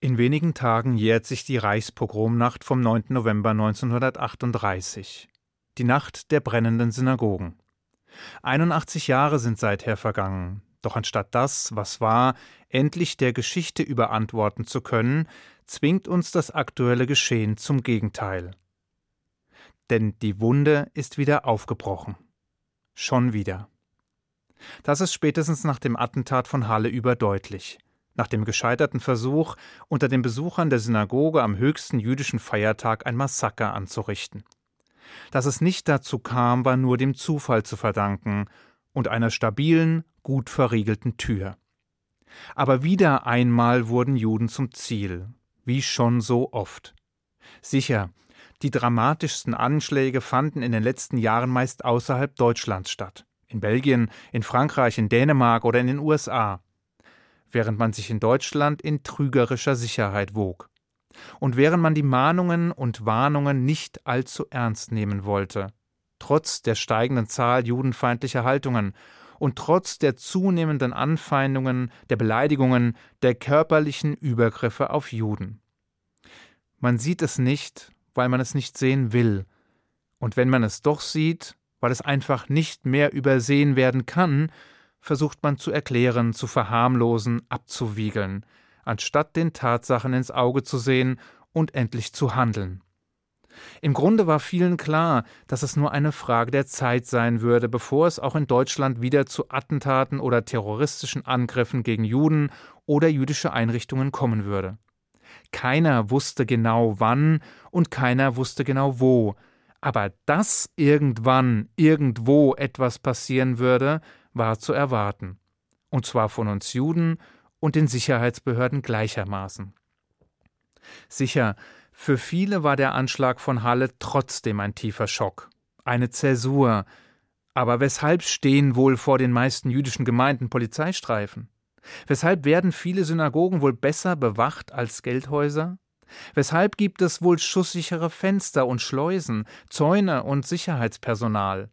In wenigen Tagen jährt sich die Reichspogromnacht vom 9. November 1938. Die Nacht der brennenden Synagogen. 81 Jahre sind seither vergangen. Doch anstatt das, was war, endlich der Geschichte überantworten zu können, zwingt uns das aktuelle Geschehen zum Gegenteil. Denn die Wunde ist wieder aufgebrochen. Schon wieder. Das ist spätestens nach dem Attentat von Halle überdeutlich nach dem gescheiterten Versuch, unter den Besuchern der Synagoge am höchsten jüdischen Feiertag ein Massaker anzurichten. Dass es nicht dazu kam, war nur dem Zufall zu verdanken und einer stabilen, gut verriegelten Tür. Aber wieder einmal wurden Juden zum Ziel, wie schon so oft. Sicher, die dramatischsten Anschläge fanden in den letzten Jahren meist außerhalb Deutschlands statt. In Belgien, in Frankreich, in Dänemark oder in den USA während man sich in Deutschland in trügerischer Sicherheit wog. Und während man die Mahnungen und Warnungen nicht allzu ernst nehmen wollte, trotz der steigenden Zahl judenfeindlicher Haltungen und trotz der zunehmenden Anfeindungen, der Beleidigungen, der körperlichen Übergriffe auf Juden. Man sieht es nicht, weil man es nicht sehen will, und wenn man es doch sieht, weil es einfach nicht mehr übersehen werden kann, versucht man zu erklären, zu verharmlosen, abzuwiegeln, anstatt den Tatsachen ins Auge zu sehen und endlich zu handeln. Im Grunde war vielen klar, dass es nur eine Frage der Zeit sein würde, bevor es auch in Deutschland wieder zu Attentaten oder terroristischen Angriffen gegen Juden oder jüdische Einrichtungen kommen würde. Keiner wusste genau wann und keiner wusste genau wo, aber dass irgendwann irgendwo etwas passieren würde, war zu erwarten, und zwar von uns Juden und den Sicherheitsbehörden gleichermaßen. Sicher, für viele war der Anschlag von Halle trotzdem ein tiefer Schock, eine Zäsur. Aber weshalb stehen wohl vor den meisten jüdischen Gemeinden Polizeistreifen? Weshalb werden viele Synagogen wohl besser bewacht als Geldhäuser? Weshalb gibt es wohl schusssichere Fenster und Schleusen, Zäune und Sicherheitspersonal?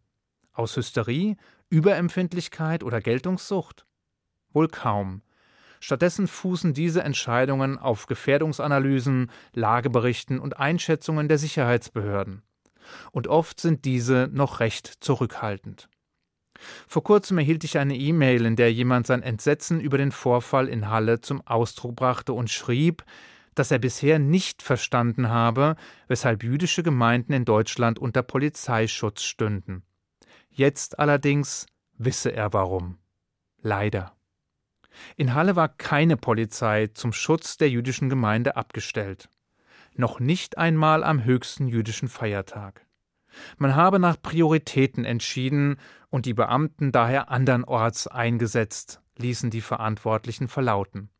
Aus Hysterie Überempfindlichkeit oder Geltungssucht? Wohl kaum. Stattdessen fußen diese Entscheidungen auf Gefährdungsanalysen, Lageberichten und Einschätzungen der Sicherheitsbehörden. Und oft sind diese noch recht zurückhaltend. Vor kurzem erhielt ich eine E-Mail, in der jemand sein Entsetzen über den Vorfall in Halle zum Ausdruck brachte und schrieb, dass er bisher nicht verstanden habe, weshalb jüdische Gemeinden in Deutschland unter Polizeischutz stünden. Jetzt allerdings wisse er warum. Leider. In Halle war keine Polizei zum Schutz der jüdischen Gemeinde abgestellt. Noch nicht einmal am höchsten jüdischen Feiertag. Man habe nach Prioritäten entschieden und die Beamten daher andernorts eingesetzt, ließen die Verantwortlichen verlauten.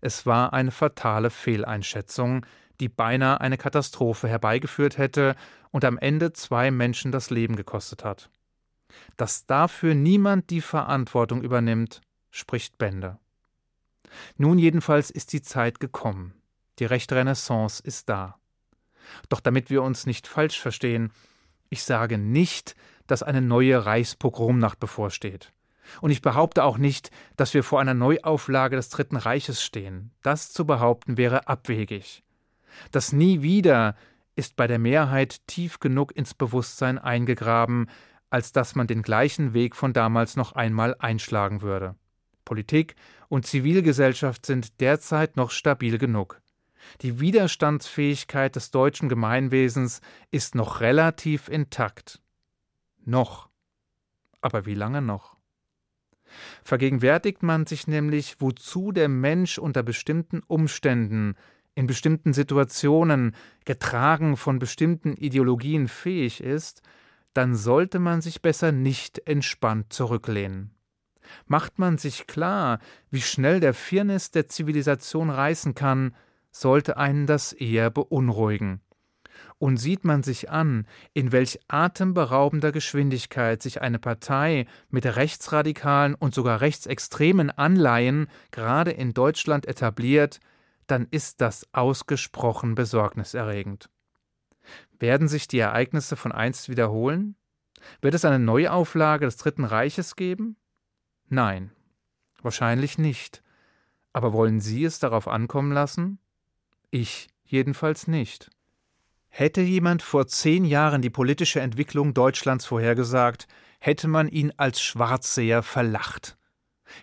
Es war eine fatale Fehleinschätzung, die beinahe eine Katastrophe herbeigeführt hätte und am Ende zwei Menschen das Leben gekostet hat. Dass dafür niemand die Verantwortung übernimmt, spricht Bände. Nun jedenfalls ist die Zeit gekommen. Die rechte Renaissance ist da. Doch damit wir uns nicht falsch verstehen, ich sage nicht, dass eine neue Reichspogromnacht bevorsteht. Und ich behaupte auch nicht, dass wir vor einer Neuauflage des Dritten Reiches stehen. Das zu behaupten wäre abwegig. Das Nie wieder ist bei der Mehrheit tief genug ins Bewusstsein eingegraben, als dass man den gleichen Weg von damals noch einmal einschlagen würde. Politik und Zivilgesellschaft sind derzeit noch stabil genug. Die Widerstandsfähigkeit des deutschen Gemeinwesens ist noch relativ intakt. Noch. Aber wie lange noch? Vergegenwärtigt man sich nämlich, wozu der Mensch unter bestimmten Umständen, in bestimmten Situationen, getragen von bestimmten Ideologien fähig ist, dann sollte man sich besser nicht entspannt zurücklehnen. Macht man sich klar, wie schnell der Firnis der Zivilisation reißen kann, sollte einen das eher beunruhigen. Und sieht man sich an, in welch atemberaubender Geschwindigkeit sich eine Partei mit rechtsradikalen und sogar rechtsextremen Anleihen gerade in Deutschland etabliert, dann ist das ausgesprochen besorgniserregend. Werden sich die Ereignisse von einst wiederholen? Wird es eine Neuauflage des Dritten Reiches geben? Nein, wahrscheinlich nicht. Aber wollen Sie es darauf ankommen lassen? Ich jedenfalls nicht. Hätte jemand vor zehn Jahren die politische Entwicklung Deutschlands vorhergesagt, hätte man ihn als Schwarzseher verlacht.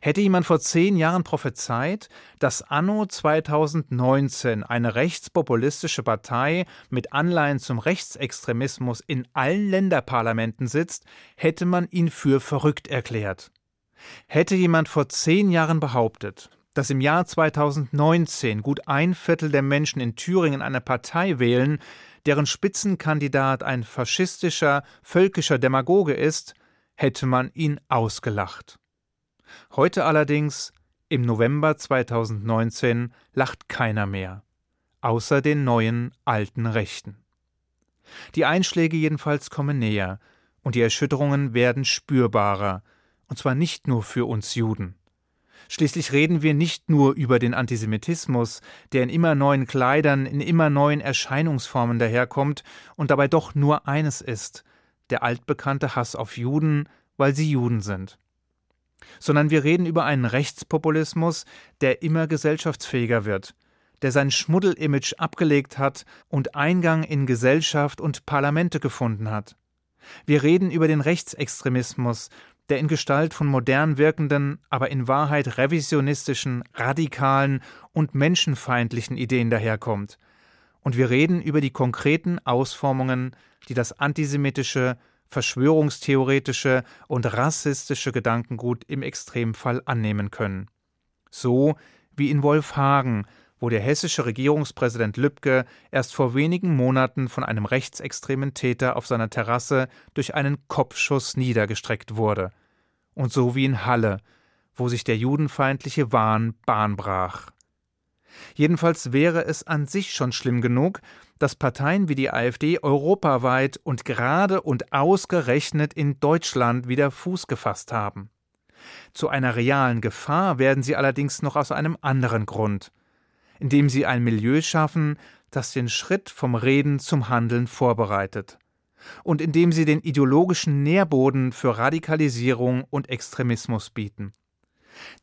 Hätte jemand vor zehn Jahren prophezeit, dass anno 2019 eine rechtspopulistische Partei mit Anleihen zum Rechtsextremismus in allen Länderparlamenten sitzt, hätte man ihn für verrückt erklärt. Hätte jemand vor zehn Jahren behauptet, dass im Jahr 2019 gut ein Viertel der Menschen in Thüringen eine Partei wählen, deren Spitzenkandidat ein faschistischer, völkischer Demagoge ist, hätte man ihn ausgelacht. Heute allerdings, im November 2019, lacht keiner mehr, außer den neuen alten Rechten. Die Einschläge jedenfalls kommen näher, und die Erschütterungen werden spürbarer, und zwar nicht nur für uns Juden. Schließlich reden wir nicht nur über den Antisemitismus, der in immer neuen Kleidern, in immer neuen Erscheinungsformen daherkommt und dabei doch nur eines ist, der altbekannte Hass auf Juden, weil sie Juden sind sondern wir reden über einen Rechtspopulismus, der immer gesellschaftsfähiger wird, der sein Schmuddelimage abgelegt hat und Eingang in Gesellschaft und Parlamente gefunden hat. Wir reden über den Rechtsextremismus, der in Gestalt von modern wirkenden, aber in Wahrheit revisionistischen, radikalen und menschenfeindlichen Ideen daherkommt. Und wir reden über die konkreten Ausformungen, die das antisemitische, verschwörungstheoretische und rassistische Gedankengut im Extremfall annehmen können. So wie in Wolfhagen, wo der hessische Regierungspräsident Lübcke erst vor wenigen Monaten von einem rechtsextremen Täter auf seiner Terrasse durch einen Kopfschuss niedergestreckt wurde. Und so wie in Halle, wo sich der judenfeindliche Wahn Bahn brach. Jedenfalls wäre es an sich schon schlimm genug, dass Parteien wie die AfD europaweit und gerade und ausgerechnet in Deutschland wieder Fuß gefasst haben. Zu einer realen Gefahr werden sie allerdings noch aus einem anderen Grund, indem sie ein Milieu schaffen, das den Schritt vom Reden zum Handeln vorbereitet und indem sie den ideologischen Nährboden für Radikalisierung und Extremismus bieten.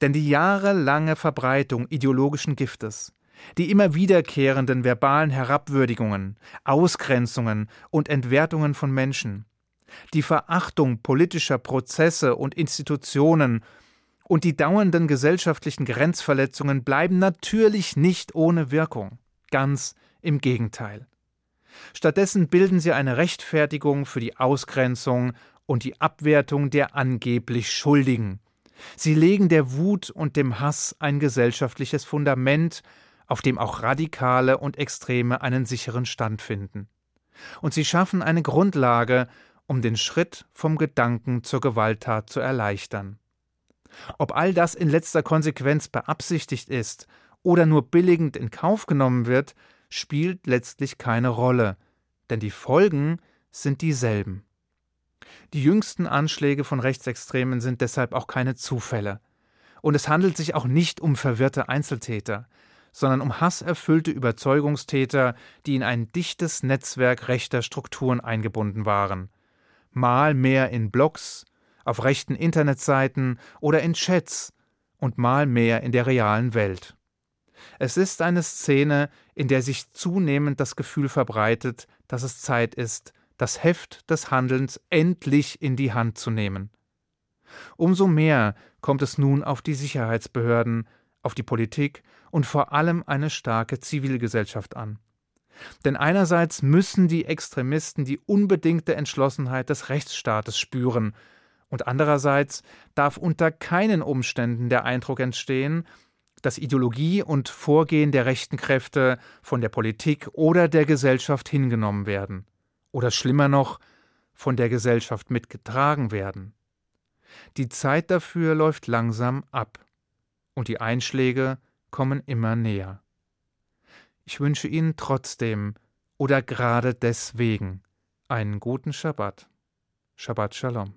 Denn die jahrelange Verbreitung ideologischen Giftes, die immer wiederkehrenden verbalen Herabwürdigungen, Ausgrenzungen und Entwertungen von Menschen, die Verachtung politischer Prozesse und Institutionen und die dauernden gesellschaftlichen Grenzverletzungen bleiben natürlich nicht ohne Wirkung. Ganz im Gegenteil. Stattdessen bilden sie eine Rechtfertigung für die Ausgrenzung und die Abwertung der angeblich Schuldigen. Sie legen der Wut und dem Hass ein gesellschaftliches Fundament, auf dem auch Radikale und Extreme einen sicheren Stand finden. Und sie schaffen eine Grundlage, um den Schritt vom Gedanken zur Gewalttat zu erleichtern. Ob all das in letzter Konsequenz beabsichtigt ist oder nur billigend in Kauf genommen wird, spielt letztlich keine Rolle, denn die Folgen sind dieselben. Die jüngsten Anschläge von Rechtsextremen sind deshalb auch keine Zufälle. Und es handelt sich auch nicht um verwirrte Einzeltäter, sondern um hasserfüllte Überzeugungstäter, die in ein dichtes Netzwerk rechter Strukturen eingebunden waren. Mal mehr in Blogs, auf rechten Internetseiten oder in Chats und mal mehr in der realen Welt. Es ist eine Szene, in der sich zunehmend das Gefühl verbreitet, dass es Zeit ist, das Heft des Handelns endlich in die Hand zu nehmen. Umso mehr kommt es nun auf die Sicherheitsbehörden, auf die Politik und vor allem eine starke Zivilgesellschaft an. Denn einerseits müssen die Extremisten die unbedingte Entschlossenheit des Rechtsstaates spüren, und andererseits darf unter keinen Umständen der Eindruck entstehen, dass Ideologie und Vorgehen der rechten Kräfte von der Politik oder der Gesellschaft hingenommen werden oder schlimmer noch von der Gesellschaft mitgetragen werden. Die Zeit dafür läuft langsam ab und die Einschläge kommen immer näher. Ich wünsche Ihnen trotzdem oder gerade deswegen einen guten Schabbat. Shabbat Shalom.